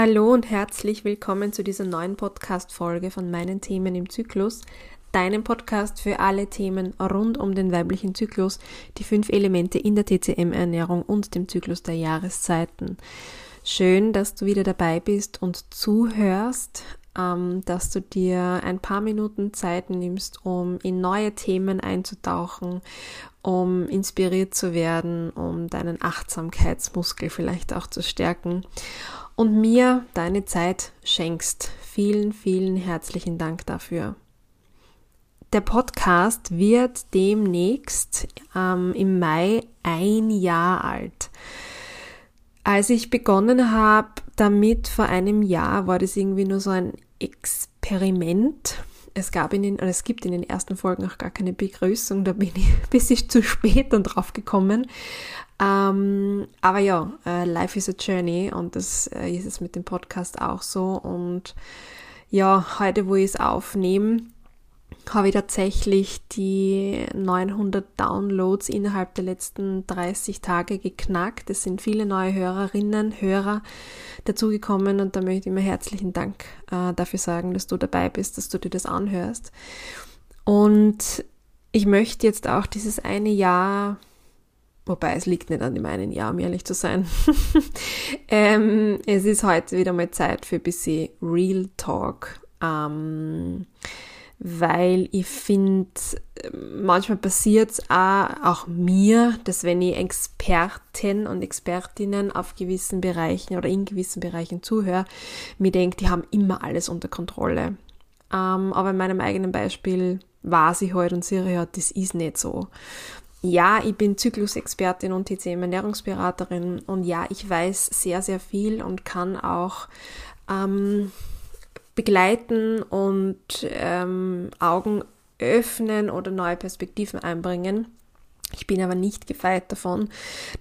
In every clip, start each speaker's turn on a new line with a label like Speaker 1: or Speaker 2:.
Speaker 1: Hallo und herzlich willkommen zu dieser neuen Podcast-Folge von meinen Themen im Zyklus, deinem Podcast für alle Themen rund um den weiblichen Zyklus, die fünf Elemente in der TCM-Ernährung und dem Zyklus der Jahreszeiten. Schön, dass du wieder dabei bist und zuhörst, dass du dir ein paar Minuten Zeit nimmst, um in neue Themen einzutauchen, um inspiriert zu werden, um deinen Achtsamkeitsmuskel vielleicht auch zu stärken und mir deine Zeit schenkst. Vielen, vielen herzlichen Dank dafür. Der Podcast wird demnächst ähm, im Mai ein Jahr alt. Als ich begonnen habe damit vor einem Jahr, war das irgendwie nur so ein Experiment. Es gab in den, es gibt in den ersten Folgen auch gar keine Begrüßung, da bin ich ein bisschen zu spät dann drauf gekommen. Ähm, aber ja, äh, Life is a Journey und das äh, ist es mit dem Podcast auch so. Und ja, heute, wo ich es aufnehme, habe ich tatsächlich die 900 Downloads innerhalb der letzten 30 Tage geknackt. Es sind viele neue Hörerinnen, Hörer dazugekommen und da möchte ich mir herzlichen Dank äh, dafür sagen, dass du dabei bist, dass du dir das anhörst. Und ich möchte jetzt auch dieses eine Jahr Wobei es liegt nicht an dem einen Jahr, um ehrlich zu sein. ähm, es ist heute wieder mal Zeit für ein bisschen Real Talk. Ähm, weil ich finde, manchmal passiert es auch, auch mir, dass wenn ich Experten und Expertinnen auf gewissen Bereichen oder in gewissen Bereichen zuhöre, mir denke, die haben immer alles unter Kontrolle. Ähm, aber in meinem eigenen Beispiel war sie heute halt und sehe ja, das ist nicht so ja, ich bin Zyklusexpertin und TCM-Ernährungsberaterin und ja, ich weiß sehr, sehr viel und kann auch ähm, begleiten und ähm, Augen öffnen oder neue Perspektiven einbringen. Ich bin aber nicht gefeit davon,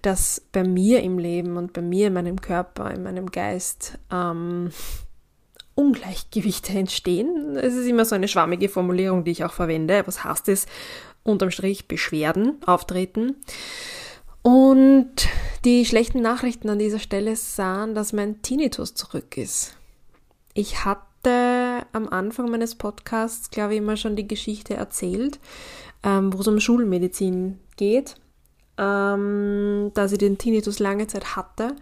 Speaker 1: dass bei mir im Leben und bei mir in meinem Körper, in meinem Geist ähm, Ungleichgewichte entstehen. Es ist immer so eine schwammige Formulierung, die ich auch verwende. Was heißt es? unterm Strich Beschwerden auftreten. Und die schlechten Nachrichten an dieser Stelle sahen, dass mein Tinnitus zurück ist. Ich hatte am Anfang meines Podcasts, glaube ich, immer schon die Geschichte erzählt, ähm, wo es um Schulmedizin geht, ähm, dass ich den Tinnitus lange Zeit hatte,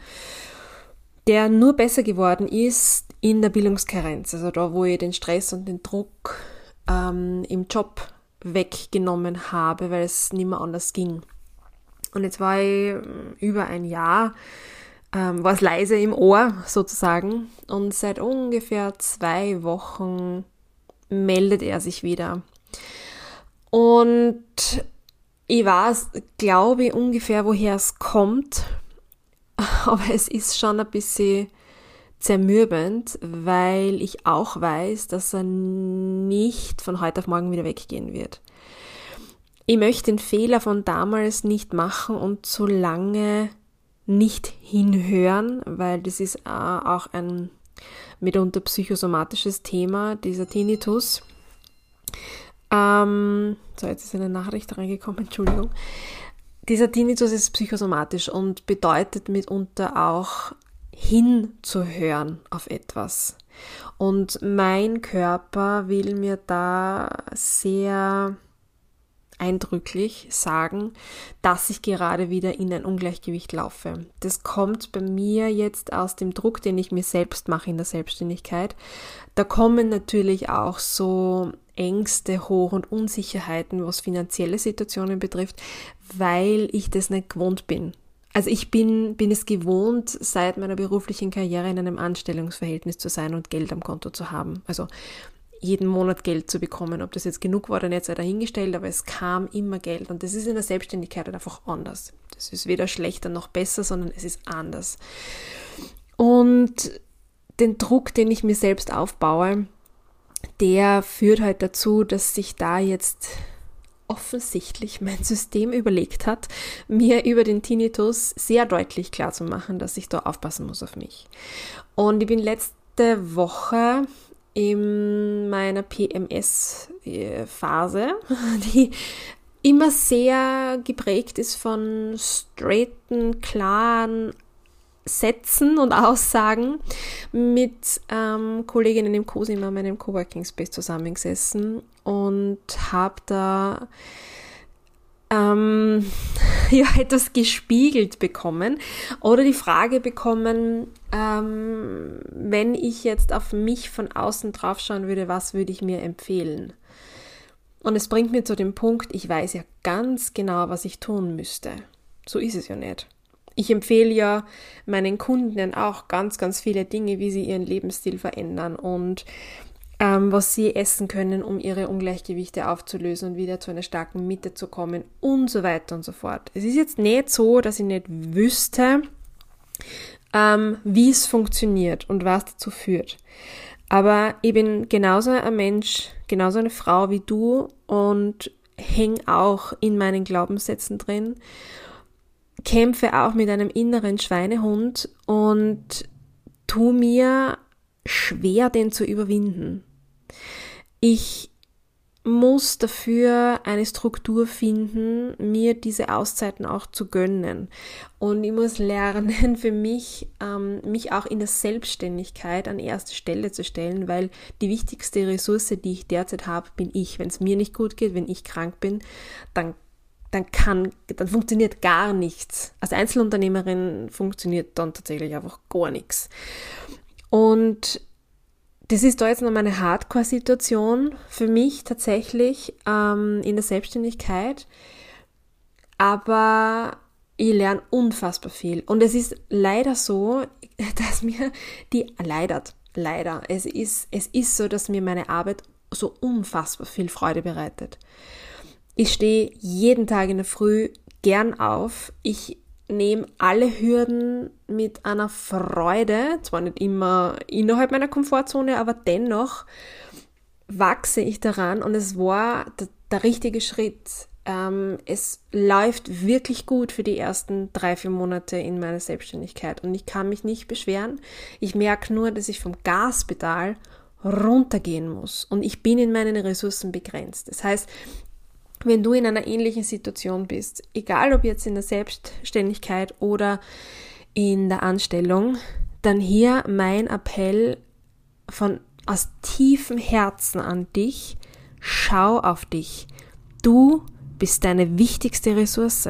Speaker 1: der nur besser geworden ist in der Bildungskarenz, also da, wo ich den Stress und den Druck ähm, im Job weggenommen habe, weil es nicht mehr anders ging. Und jetzt war ich ähm, über ein Jahr, ähm, war es leise im Ohr sozusagen. Und seit ungefähr zwei Wochen meldet er sich wieder. Und ich weiß, glaube ich, ungefähr, woher es kommt. Aber es ist schon ein bisschen zermürbend, weil ich auch weiß, dass er nicht von heute auf morgen wieder weggehen wird. Ich möchte den Fehler von damals nicht machen und so lange nicht hinhören, weil das ist äh, auch ein mitunter psychosomatisches Thema, dieser Tinnitus. Ähm, so, jetzt ist eine Nachricht reingekommen, Entschuldigung. Dieser Tinnitus ist psychosomatisch und bedeutet mitunter auch hinzuhören auf etwas. Und mein Körper will mir da sehr eindrücklich sagen, dass ich gerade wieder in ein Ungleichgewicht laufe. Das kommt bei mir jetzt aus dem Druck, den ich mir selbst mache in der Selbstständigkeit. Da kommen natürlich auch so Ängste hoch und Unsicherheiten, was finanzielle Situationen betrifft, weil ich das nicht gewohnt bin. Also ich bin, bin es gewohnt, seit meiner beruflichen Karriere in einem Anstellungsverhältnis zu sein und Geld am Konto zu haben. Also jeden Monat Geld zu bekommen. Ob das jetzt genug war oder nicht, sei dahingestellt, aber es kam immer Geld. Und das ist in der Selbstständigkeit halt einfach anders. Das ist weder schlechter noch besser, sondern es ist anders. Und den Druck, den ich mir selbst aufbaue, der führt halt dazu, dass sich da jetzt offensichtlich mein System überlegt hat, mir über den Tinnitus sehr deutlich klar zu machen, dass ich da aufpassen muss auf mich. Und ich bin letzte Woche in meiner PMS-Phase, die immer sehr geprägt ist von straighten, klaren Sätzen und Aussagen. Mit ähm, Kolleginnen im Cosima, meinem Coworking Space, zusammengesessen und habe da ähm, ja, etwas gespiegelt bekommen oder die Frage bekommen, ähm, wenn ich jetzt auf mich von außen draufschauen würde, was würde ich mir empfehlen? Und es bringt mir zu dem Punkt, ich weiß ja ganz genau, was ich tun müsste. So ist es ja nicht. Ich empfehle ja meinen Kunden auch ganz, ganz viele Dinge, wie sie ihren Lebensstil verändern und ähm, was sie essen können, um ihre Ungleichgewichte aufzulösen und wieder zu einer starken Mitte zu kommen und so weiter und so fort. Es ist jetzt nicht so, dass ich nicht wüsste, ähm, wie es funktioniert und was dazu führt. Aber ich bin genauso ein Mensch, genauso eine Frau wie du und hänge auch in meinen Glaubenssätzen drin kämpfe auch mit einem inneren Schweinehund und tu mir schwer, den zu überwinden. Ich muss dafür eine Struktur finden, mir diese Auszeiten auch zu gönnen. Und ich muss lernen, für mich, ähm, mich auch in der Selbstständigkeit an erste Stelle zu stellen, weil die wichtigste Ressource, die ich derzeit habe, bin ich. Wenn es mir nicht gut geht, wenn ich krank bin, dann dann kann, dann funktioniert gar nichts. Als Einzelunternehmerin funktioniert dann tatsächlich einfach gar nichts. Und das ist da jetzt noch eine Hardcore-Situation für mich tatsächlich ähm, in der Selbstständigkeit. Aber ich lerne unfassbar viel. Und es ist leider so, dass mir die, leider, leider, es ist, es ist so, dass mir meine Arbeit so unfassbar viel Freude bereitet. Ich stehe jeden Tag in der Früh gern auf. Ich nehme alle Hürden mit einer Freude, zwar nicht immer innerhalb meiner Komfortzone, aber dennoch wachse ich daran und es war der, der richtige Schritt. Ähm, es läuft wirklich gut für die ersten drei, vier Monate in meiner Selbstständigkeit und ich kann mich nicht beschweren. Ich merke nur, dass ich vom Gaspedal runtergehen muss und ich bin in meinen Ressourcen begrenzt. Das heißt, wenn du in einer ähnlichen Situation bist, egal ob jetzt in der Selbstständigkeit oder in der Anstellung, dann hier mein Appell von aus tiefem Herzen an dich, schau auf dich. Du bist deine wichtigste Ressource.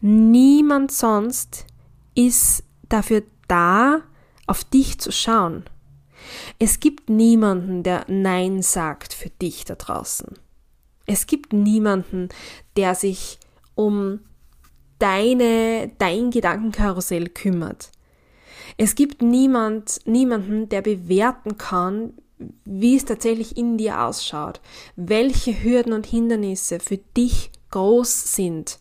Speaker 1: Niemand sonst ist dafür da, auf dich zu schauen. Es gibt niemanden, der Nein sagt für dich da draußen. Es gibt niemanden, der sich um deine, dein Gedankenkarussell kümmert. Es gibt niemand, niemanden, der bewerten kann, wie es tatsächlich in dir ausschaut, welche Hürden und Hindernisse für dich groß sind.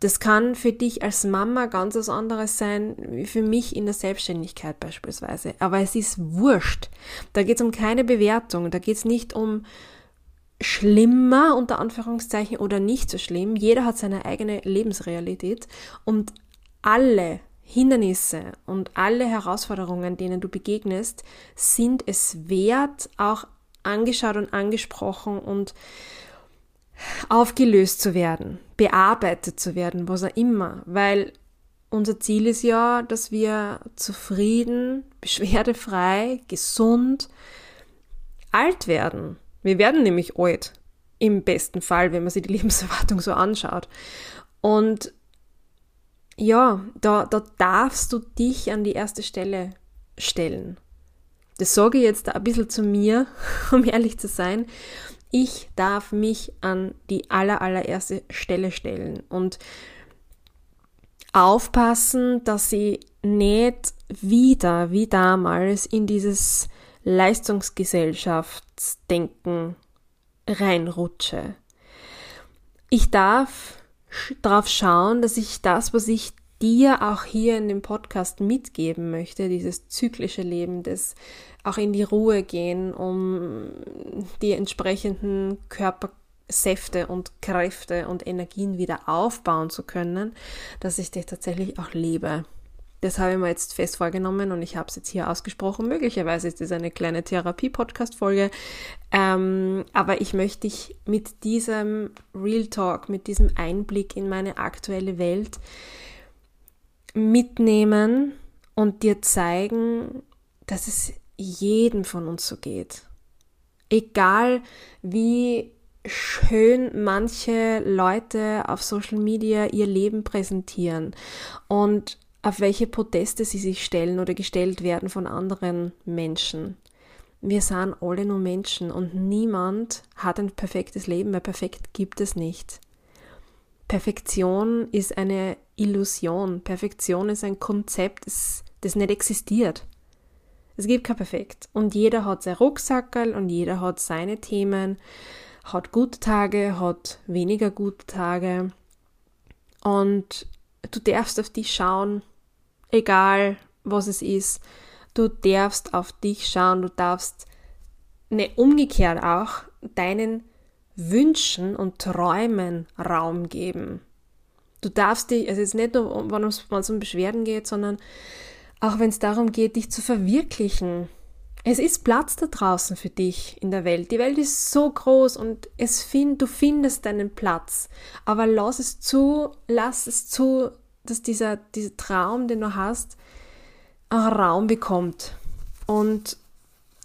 Speaker 1: Das kann für dich als Mama ganz was anderes sein, wie für mich in der Selbstständigkeit beispielsweise. Aber es ist wurscht. Da geht es um keine Bewertung. Da geht es nicht um, schlimmer unter Anführungszeichen oder nicht so schlimm. Jeder hat seine eigene Lebensrealität und alle Hindernisse und alle Herausforderungen, denen du begegnest, sind es wert, auch angeschaut und angesprochen und aufgelöst zu werden, bearbeitet zu werden, was auch immer, weil unser Ziel ist ja, dass wir zufrieden, beschwerdefrei, gesund alt werden. Wir werden nämlich alt. Im besten Fall, wenn man sich die Lebenserwartung so anschaut. Und ja, da, da darfst du dich an die erste Stelle stellen. Das sage ich jetzt ein bisschen zu mir, um ehrlich zu sein. Ich darf mich an die aller, allererste Stelle stellen und aufpassen, dass ich nicht wieder, wie damals, in dieses Leistungsgesellschaftsdenken reinrutsche. Ich darf darauf schauen, dass ich das, was ich dir auch hier in dem Podcast mitgeben möchte, dieses zyklische Leben, das auch in die Ruhe gehen, um die entsprechenden Körpersäfte und Kräfte und Energien wieder aufbauen zu können, dass ich dich tatsächlich auch lebe. Das habe ich mir jetzt fest vorgenommen und ich habe es jetzt hier ausgesprochen. Möglicherweise ist das eine kleine Therapie-Podcast-Folge. Ähm, aber ich möchte dich mit diesem Real Talk, mit diesem Einblick in meine aktuelle Welt mitnehmen und dir zeigen, dass es jedem von uns so geht. Egal wie schön manche Leute auf Social Media ihr Leben präsentieren und auf welche Proteste sie sich stellen oder gestellt werden von anderen Menschen. Wir sind alle nur Menschen und niemand hat ein perfektes Leben, weil perfekt gibt es nicht. Perfektion ist eine Illusion. Perfektion ist ein Konzept, das, das nicht existiert. Es gibt kein Perfekt. Und jeder hat sein Rucksackerl und jeder hat seine Themen, hat gute Tage, hat weniger gute Tage. Und du darfst auf dich schauen, egal was es ist. Du darfst auf dich schauen, du darfst, ne, umgekehrt auch, deinen Wünschen und Träumen Raum geben. Du darfst dich, also jetzt nicht nur, wenn es um Beschwerden geht, sondern auch wenn es darum geht, dich zu verwirklichen. Es ist Platz da draußen für dich in der Welt. Die Welt ist so groß und es find, du findest deinen Platz. Aber lass es zu, lass es zu, dass dieser, dieser Traum, den du hast, auch Raum bekommt und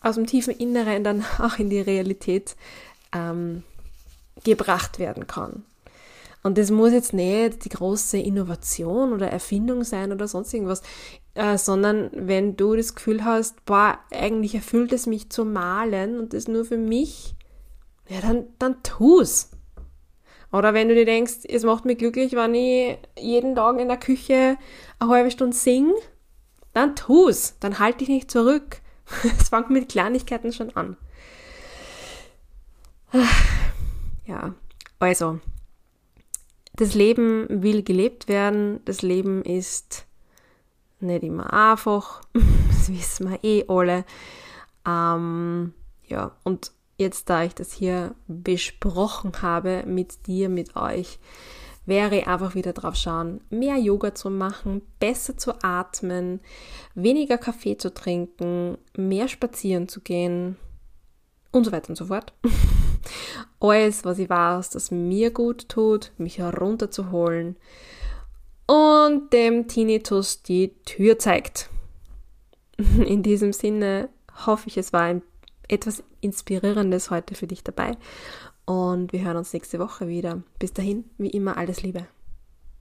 Speaker 1: aus dem tiefen Inneren dann auch in die Realität ähm, gebracht werden kann. Und das muss jetzt nicht die große Innovation oder Erfindung sein oder sonst irgendwas, äh, sondern wenn du das Gefühl hast, boah, eigentlich erfüllt es mich zu malen und das nur für mich, ja, dann, dann tu's. Oder wenn du dir denkst, es macht mich glücklich, wenn ich jeden Tag in der Küche eine halbe Stunde singe, dann tu's. Dann halt dich nicht zurück. Es fängt mit Kleinigkeiten schon an. Ja, also, das Leben will gelebt werden, das Leben ist nicht immer einfach, das wissen wir eh alle. Ähm, ja, und jetzt, da ich das hier besprochen habe mit dir, mit euch, wäre einfach wieder drauf schauen, mehr Yoga zu machen, besser zu atmen, weniger Kaffee zu trinken, mehr spazieren zu gehen und so weiter und so fort. alles, was ich weiß, das mir gut tut, mich herunterzuholen und dem Tinnitus die Tür zeigt. In diesem Sinne hoffe ich, es war ein etwas Inspirierendes heute für dich dabei und wir hören uns nächste Woche wieder. Bis dahin, wie immer, alles Liebe.